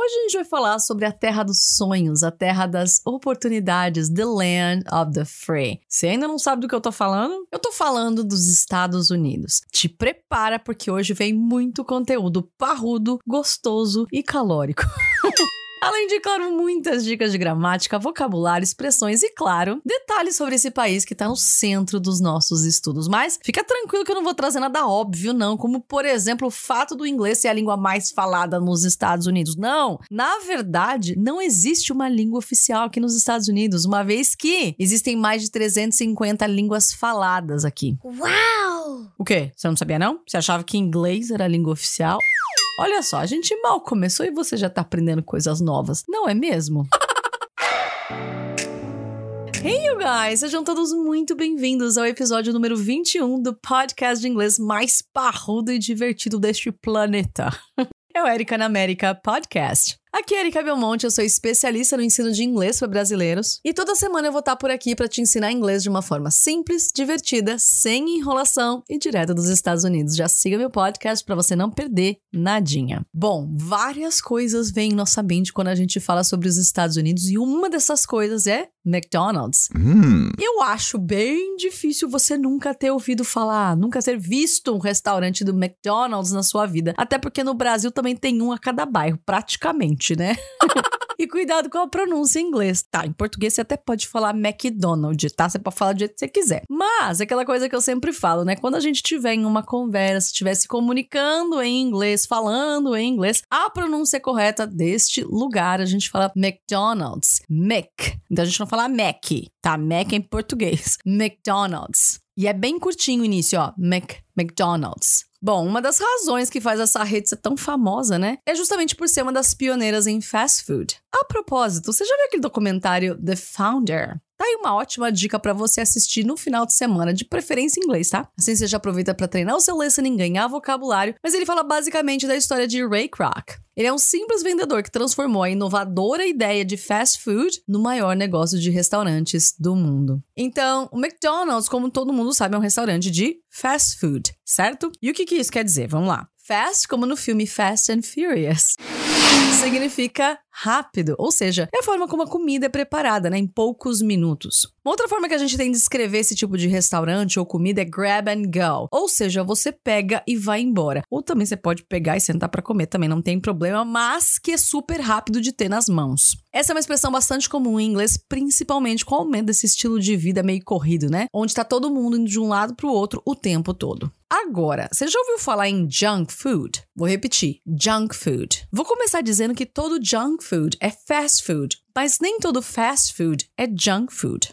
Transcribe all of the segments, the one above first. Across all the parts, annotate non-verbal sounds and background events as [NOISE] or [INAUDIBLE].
Hoje a gente vai falar sobre a terra dos sonhos, a terra das oportunidades, the land of the free. Você ainda não sabe do que eu tô falando? Eu tô falando dos Estados Unidos. Te prepara porque hoje vem muito conteúdo parrudo, gostoso e calórico. [LAUGHS] Além de, claro, muitas dicas de gramática, vocabulário, expressões e, claro, detalhes sobre esse país que está no centro dos nossos estudos. Mas fica tranquilo que eu não vou trazer nada óbvio, não, como, por exemplo, o fato do inglês ser a língua mais falada nos Estados Unidos. Não! Na verdade, não existe uma língua oficial aqui nos Estados Unidos, uma vez que existem mais de 350 línguas faladas aqui. Uau! O quê? Você não sabia, não? Você achava que inglês era a língua oficial? Olha só, a gente mal começou e você já tá aprendendo coisas novas, não é mesmo? [LAUGHS] Hey, you guys! Sejam todos muito bem-vindos ao episódio número 21 do podcast de inglês mais parrudo e divertido deste planeta. [LAUGHS] É o Erika na América Podcast. Aqui é Erika Belmonte, eu sou especialista no ensino de inglês para brasileiros e toda semana eu vou estar por aqui para te ensinar inglês de uma forma simples, divertida, sem enrolação e direto dos Estados Unidos. Já siga meu podcast para você não perder nadinha. Bom, várias coisas vêm em nossa mente quando a gente fala sobre os Estados Unidos e uma dessas coisas é McDonald's. Hum. Eu acho bem difícil você nunca ter ouvido falar, nunca ter visto um restaurante do McDonald's na sua vida. Até porque no Brasil também tem um a cada bairro, praticamente, né? [LAUGHS] E cuidado com a pronúncia em inglês, tá? Em português você até pode falar McDonald's, tá? Você pode falar do jeito que você quiser. Mas, aquela coisa que eu sempre falo, né? Quando a gente tiver em uma conversa, estiver se comunicando em inglês, falando em inglês, a pronúncia correta deste lugar, a gente fala McDonald's. Mac. Então a gente não fala Mac, tá? Mac é em português. [LAUGHS] McDonald's. E é bem curtinho o início, ó. Mac, McDonald's. Bom, uma das razões que faz essa rede ser tão famosa, né? É justamente por ser uma das pioneiras em fast food. A propósito, você já viu aquele documentário The Founder? Tá aí uma ótima dica para você assistir no final de semana, de preferência em inglês, tá? Assim você já aproveita para treinar o seu listening, ganhar vocabulário, mas ele fala basicamente da história de Ray Kroc. Ele é um simples vendedor que transformou a inovadora ideia de fast food no maior negócio de restaurantes do mundo. Então, o McDonald's, como todo mundo sabe, é um restaurante de fast food, certo? E o que, que isso quer dizer? Vamos lá. Fast, como no filme Fast and Furious significa rápido, ou seja, é a forma como a comida é preparada, né, em poucos minutos. Uma outra forma que a gente tem de descrever esse tipo de restaurante ou comida é grab and go, ou seja, você pega e vai embora. Ou também você pode pegar e sentar para comer, também não tem problema, mas que é super rápido de ter nas mãos. Essa é uma expressão bastante comum em inglês, principalmente com o aumento desse estilo de vida meio corrido, né? Onde tá todo mundo indo de um lado pro outro o tempo todo. Agora, você já ouviu falar em junk food? Vou repetir: junk food. Vou começar dizendo que todo junk food é fast food, mas nem todo fast food é junk food.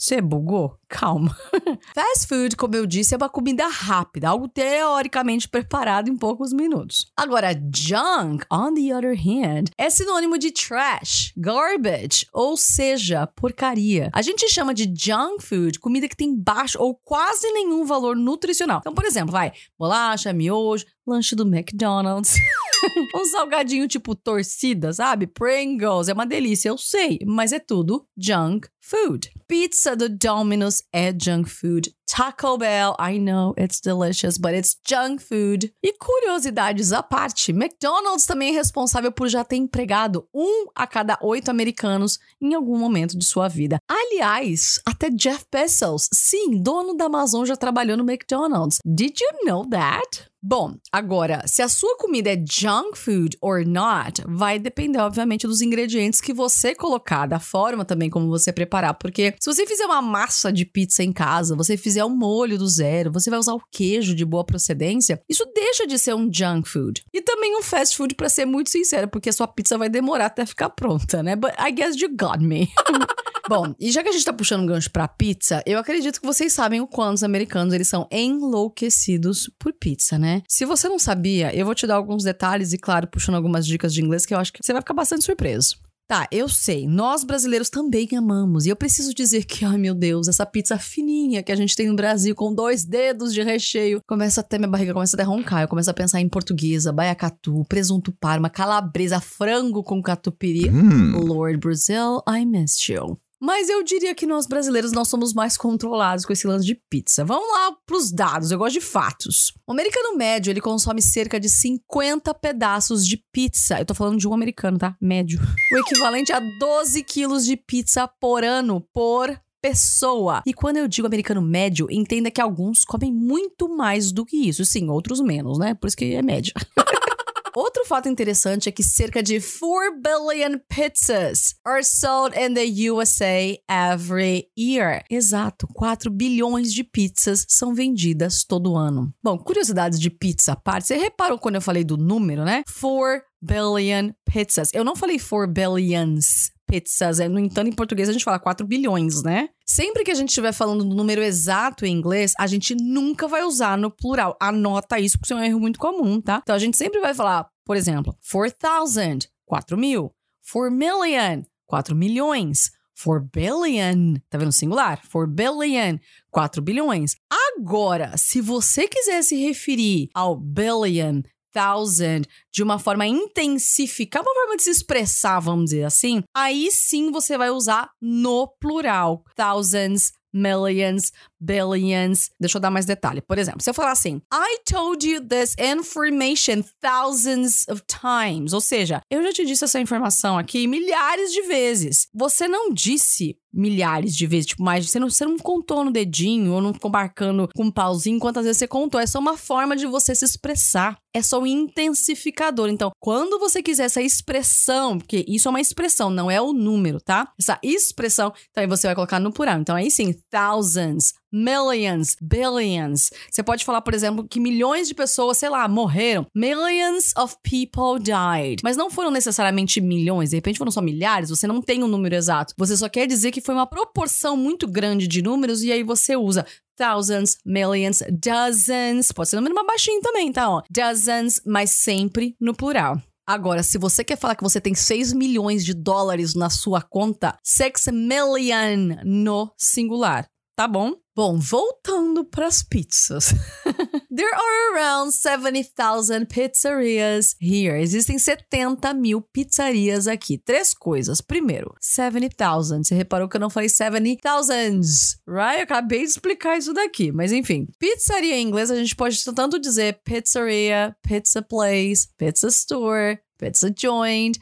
Você bugou? Calma. [LAUGHS] Fast food, como eu disse, é uma comida rápida, algo teoricamente preparado em poucos minutos. Agora, junk, on the other hand, é sinônimo de trash, garbage, ou seja, porcaria. A gente chama de junk food comida que tem baixo ou quase nenhum valor nutricional. Então, por exemplo, vai, bolacha, miojo, lanche do McDonald's. [LAUGHS] um salgadinho tipo torcida, sabe? Pringles, é uma delícia, eu sei, mas é tudo junk food. Pizza do Domino's é junk food. Taco Bell, I know it's delicious, but it's junk food. E curiosidades à parte, McDonald's também é responsável por já ter empregado um a cada oito americanos em algum momento de sua vida. Aliás, até Jeff Bezos, sim, dono da Amazon, já trabalhou no McDonald's. Did you know that? Bom, agora, se a sua comida é junk food or not, vai depender, obviamente, dos ingredientes que você colocar, da forma também como você preparar. Porque se você fizer uma massa de pizza em casa, você fizer um molho do zero, você vai usar o queijo de boa procedência, isso deixa de ser um junk food. E também um fast food, para ser muito sincera, porque a sua pizza vai demorar até ficar pronta, né? But I guess you got me. [LAUGHS] Bom, e já que a gente tá puxando um gancho pra pizza, eu acredito que vocês sabem o quanto os americanos eles são enlouquecidos por pizza, né? Se você não sabia, eu vou te dar alguns detalhes e, claro, puxando algumas dicas de inglês que eu acho que você vai ficar bastante surpreso. Tá, eu sei, nós brasileiros também amamos. E eu preciso dizer que, ai meu Deus, essa pizza fininha que a gente tem no Brasil com dois dedos de recheio, começa até minha barriga começa até a roncar. Eu começo a pensar em portuguesa, baiacatu, presunto parma, calabresa, frango com catupiry. Hum. Lord Brazil, I missed you. Mas eu diria que nós brasileiros nós somos mais controlados com esse lance de pizza. Vamos lá pros dados, eu gosto de fatos. O americano médio, ele consome cerca de 50 pedaços de pizza. Eu tô falando de um americano, tá? Médio. O equivalente a 12 quilos de pizza por ano, por pessoa. E quando eu digo americano médio, entenda que alguns comem muito mais do que isso. Sim, outros menos, né? Por isso que é média. [LAUGHS] Outro fato interessante é que cerca de 4 billion pizzas are sold in the USA every year. Exato, 4 bilhões de pizzas são vendidas todo ano. Bom, curiosidades de pizza à parte, você reparou quando eu falei do número, né? 4 billion pizzas. Eu não falei 4 billions pizzas. É, no entanto, em português a gente fala 4 bilhões, né? Sempre que a gente estiver falando do número exato em inglês, a gente nunca vai usar no plural. Anota isso, porque isso é um erro muito comum, tá? Então a gente sempre vai falar, por exemplo, 4,000, 4 mil. 4 million, 4 milhões. 4 billion, tá vendo singular? 4 billion, 4 bilhões. Agora, se você quiser se referir ao billion thousand de uma forma intensificar, uma forma de se expressar, vamos dizer assim, aí sim você vai usar no plural. Thousands, millions, billions. Deixa eu dar mais detalhe. Por exemplo, se eu falar assim, I told you this information thousands of times. Ou seja, eu já te disse essa informação aqui milhares de vezes. Você não disse milhares de vezes, tipo, mais. Você não, você não contou no dedinho ou não ficou marcando com um pauzinho quantas vezes você contou. É só uma forma de você se expressar. É só um intensificador. Então, quando você quiser essa expressão, porque isso é uma expressão, não é o número, tá? Essa expressão, então aí você vai colocar no plural. Então aí sim, thousands, millions, billions. Você pode falar, por exemplo, que milhões de pessoas, sei lá, morreram. Millions of people died. Mas não foram necessariamente milhões, de repente foram só milhares, você não tem um número exato. Você só quer dizer que foi uma proporção muito grande de números e aí você usa thousands, millions, dozens. Pode ser um número mais baixinho também, tá? Ó, dozens, mas sempre no plural. Agora, se você quer falar que você tem 6 milhões de dólares na sua conta, 6 million no singular tá bom? Bom, voltando para as pizzas. [LAUGHS] There are around 70,000 pizzerias here. Existem 70 mil pizzarias aqui. Três coisas. Primeiro, 70,000. Você reparou que eu não falei 70,000, right? Eu acabei de explicar isso daqui, mas enfim. Pizzaria em inglês a gente pode tanto dizer pizzeria, pizza place, pizza store, pizza joint.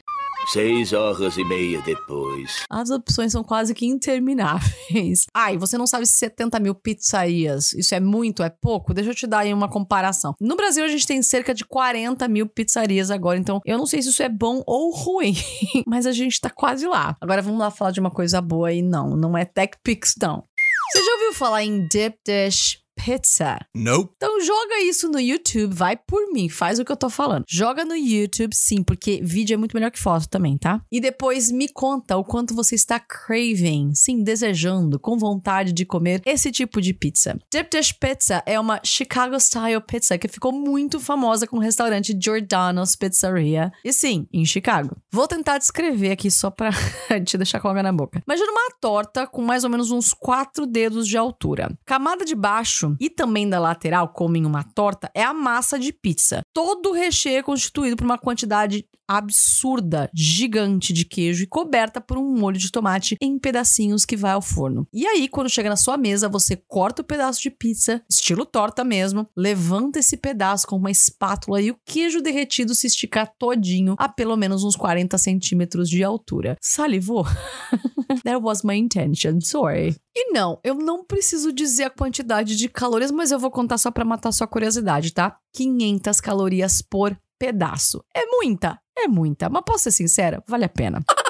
Seis horas e meia depois. As opções são quase que intermináveis. [LAUGHS] Ai, você não sabe se 70 mil pizzarias, isso é muito, é pouco? Deixa eu te dar aí uma comparação. No Brasil, a gente tem cerca de 40 mil pizzarias agora, então eu não sei se isso é bom ou ruim, [LAUGHS] mas a gente tá quase lá. Agora vamos lá falar de uma coisa boa aí. Não, não é TechPix, não. Você já ouviu falar em Deep Dish pizza. Nope. Então joga isso no YouTube, vai por mim, faz o que eu tô falando. Joga no YouTube, sim, porque vídeo é muito melhor que foto também, tá? E depois me conta o quanto você está craving, sim, desejando, com vontade de comer esse tipo de pizza. Deep Dish Pizza é uma Chicago Style Pizza que ficou muito famosa com o restaurante Giordano's Pizzeria. E sim, em Chicago. Vou tentar descrever aqui só pra [LAUGHS] te deixar com água na boca. Imagina uma torta com mais ou menos uns quatro dedos de altura. Camada de baixo e também da lateral, como em uma torta, é a massa de pizza. Todo o recheio é constituído por uma quantidade absurda, gigante de queijo e coberta por um molho de tomate em pedacinhos que vai ao forno. E aí, quando chega na sua mesa, você corta o pedaço de pizza, estilo torta mesmo, levanta esse pedaço com uma espátula e o queijo derretido se estica todinho a pelo menos uns 40 centímetros de altura. Salivou? [LAUGHS] That was my intention, sorry. E não, eu não preciso dizer a quantidade de calorias, mas eu vou contar só para matar sua curiosidade, tá? 500 calorias por pedaço. É muita, é muita, mas posso ser sincera, vale a pena. [LAUGHS]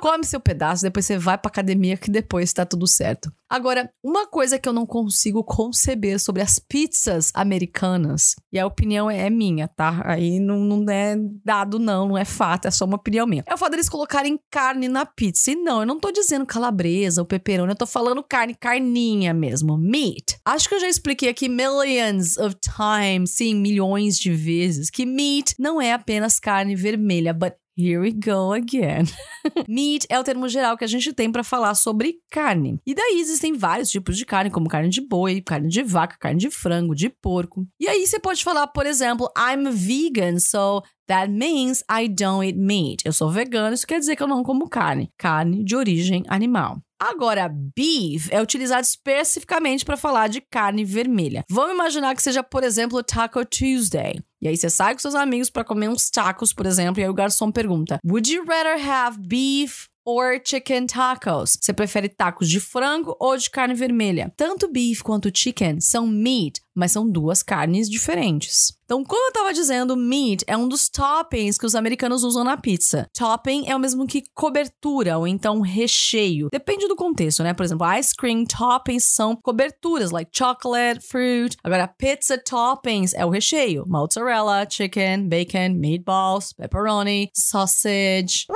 Come seu pedaço, depois você vai pra academia que depois tá tudo certo. Agora, uma coisa que eu não consigo conceber sobre as pizzas americanas, e a opinião é minha, tá? Aí não, não é dado, não, não é fato, é só uma opinião minha. É o fato deles colocarem carne na pizza. E não, eu não tô dizendo calabresa ou pepperoni, eu tô falando carne, carninha mesmo, meat. Acho que eu já expliquei aqui millions of times, sim, milhões de vezes, que meat não é apenas carne vermelha, but Here we go again. [LAUGHS] Meat é o termo geral que a gente tem para falar sobre carne. E daí existem vários tipos de carne, como carne de boi, carne de vaca, carne de frango, de porco. E aí você pode falar, por exemplo, I'm vegan, so That means I don't eat meat. Eu sou vegano, isso quer dizer que eu não como carne. Carne de origem animal. Agora, beef é utilizado especificamente para falar de carne vermelha. Vamos imaginar que seja, por exemplo, Taco Tuesday. E aí você sai com seus amigos para comer uns tacos, por exemplo, e aí o garçom pergunta: Would you rather have beef or chicken tacos. Você prefere tacos de frango ou de carne vermelha? Tanto beef quanto chicken são meat, mas são duas carnes diferentes. Então, como eu tava dizendo, meat é um dos toppings que os americanos usam na pizza. Topping é o mesmo que cobertura ou então recheio. Depende do contexto, né? Por exemplo, ice cream toppings são coberturas, like chocolate, fruit. Agora, pizza toppings é o recheio. Mozzarella, chicken, bacon, meatballs, pepperoni, sausage.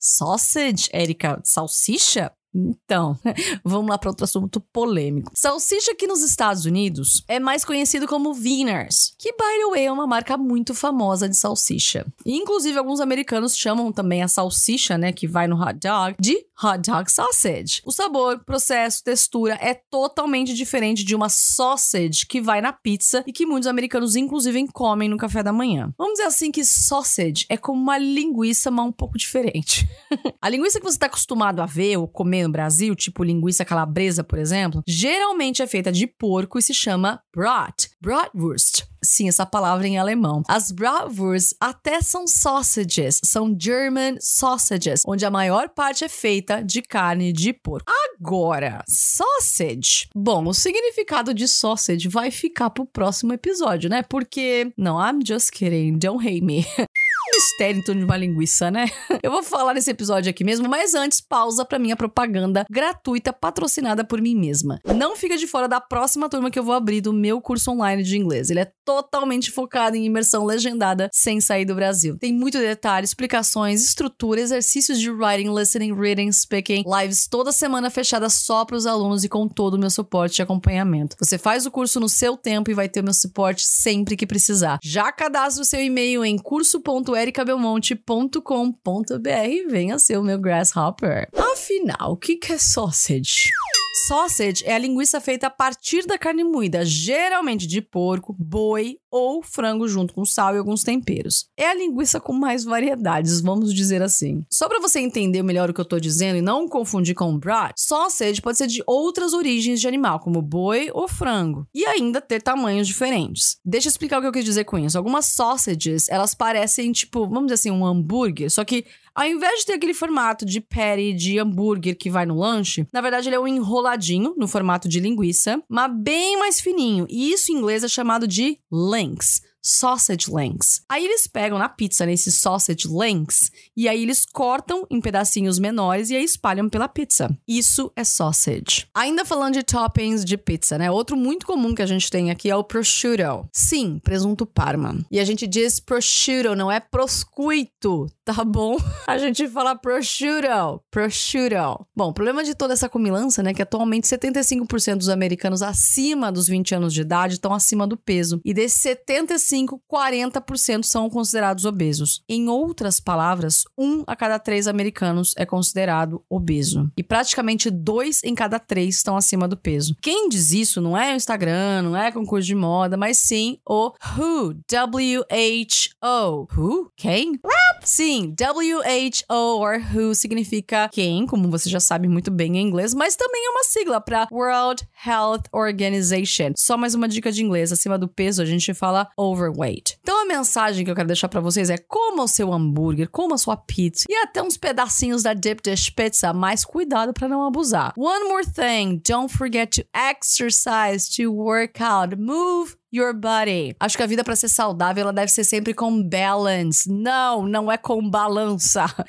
Sausage, Erika, salsicha? Então, [LAUGHS] vamos lá para outro assunto polêmico. Salsicha aqui nos Estados Unidos é mais conhecido como Wieners, que, by the way, é uma marca muito famosa de salsicha. Inclusive, alguns americanos chamam também a salsicha, né, que vai no hot dog, de hot dog sausage. O sabor, processo, textura é totalmente diferente de uma sausage que vai na pizza e que muitos americanos, inclusive, comem no café da manhã. Vamos dizer assim que sausage é como uma linguiça, mas um pouco diferente. [LAUGHS] a linguiça que você está acostumado a ver ou comer no Brasil, tipo linguiça calabresa, por exemplo, geralmente é feita de porco e se chama Brat, Bratwurst. Sim, essa palavra em alemão. As Bratwurst até são sausages, são German sausages, onde a maior parte é feita de carne de porco. Agora, sausage. Bom, o significado de sausage vai ficar pro próximo episódio, né? Porque, não, I'm just kidding, don't hate me. [LAUGHS] mistério em torno de uma linguiça, né? [LAUGHS] Eu vou falar nesse episódio aqui mesmo, mas antes, pausa pra minha propaganda gratuita patrocinada por mim mesma. Não fica de fora da próxima turma que eu vou abrir do meu curso online de inglês. Ele é totalmente focado em imersão legendada sem sair do Brasil. Tem muito detalhe, explicações, estrutura, exercícios de writing, listening, reading, speaking, lives toda semana fechadas só para os alunos e com todo o meu suporte e acompanhamento. Você faz o curso no seu tempo e vai ter o meu suporte sempre que precisar. Já cadastre o seu e-mail em curso.com ericabelmonte.com.br venha ser o meu grasshopper. Afinal, o que, que é sausage? Sausage é a linguiça feita a partir da carne moída, geralmente de porco, boi ou frango junto com sal e alguns temperos. É a linguiça com mais variedades, vamos dizer assim. Só para você entender melhor o que eu tô dizendo e não confundir com brat, sausage pode ser de outras origens de animal, como boi ou frango, e ainda ter tamanhos diferentes. Deixa eu explicar o que eu quis dizer com isso. Algumas sausages, elas parecem tipo, vamos dizer assim, um hambúrguer, só que ao invés de ter aquele formato de patty de hambúrguer que vai no lanche, na verdade ele é um enroladinho no formato de linguiça, mas bem mais fininho. E isso em inglês é chamado de links sausage links. Aí eles pegam na pizza nesses sausage links e aí eles cortam em pedacinhos menores e aí espalham pela pizza. Isso é sausage. Ainda falando de toppings de pizza, né? Outro muito comum que a gente tem aqui é o prosciutto. Sim, presunto parma. E a gente diz prosciutto, não é proscuito, tá bom? [LAUGHS] A gente fala prosciutto, prosciutto. Bom, o problema de toda essa comilança, né, que atualmente 75% dos americanos acima dos 20 anos de idade estão acima do peso. E desses 75 35, 40% são considerados obesos. Em outras palavras, um a cada três americanos é considerado obeso. E praticamente dois em cada três estão acima do peso. Quem diz isso não é o Instagram, não é concurso de moda, mas sim o WHO. W-H-O. Who? Quem? Sim, WHO or WHO significa quem, como você já sabe muito bem em inglês, mas também é uma sigla para World Health Organization. Só mais uma dica de inglês: acima do peso a gente fala overweight. Então a mensagem que eu quero deixar para vocês é: coma o seu hambúrguer, coma a sua pizza e até uns pedacinhos da Deep Dish Pizza, mas cuidado para não abusar. One more thing: don't forget to exercise, to work out, move your body. Acho que a vida para ser saudável ela deve ser sempre com balance. Não, não é com balança. [LAUGHS]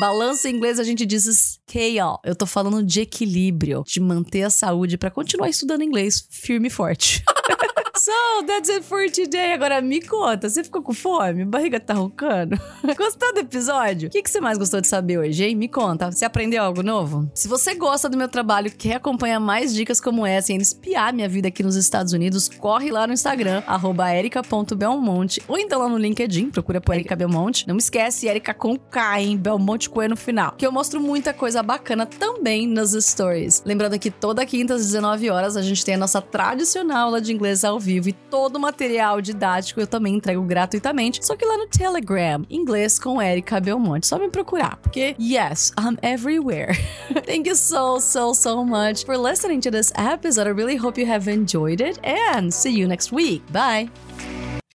Balança em inglês a gente diz scale. Eu tô falando de equilíbrio, de manter a saúde para continuar estudando inglês firme e forte. [LAUGHS] So, that's it for today. Agora me conta, você ficou com fome? Barriga tá roncando? [LAUGHS] Gostou do episódio? O que, que você mais gostou de saber hoje, hein? Me conta. Você aprendeu algo novo? Se você gosta do meu trabalho e quer acompanhar mais dicas como essa e espiar minha vida aqui nos Estados Unidos, corre lá no Instagram, erica.belmonte, ou então lá no LinkedIn, procura por Erika Belmonte. Não esquece, Erika com K, hein? Belmonte E no final. Que eu mostro muita coisa bacana também nas stories. Lembrando que toda quinta às 19 horas a gente tem a nossa tradicional aula de inglês ao vivo e todo o material didático eu também entrego gratuitamente, só que lá no Telegram, inglês com Erika Belmonte. Só me procurar, porque yes, I'm everywhere. [LAUGHS] Thank you so, so, so much for listening to this episode. I really hope you have enjoyed it and see you next week. Bye.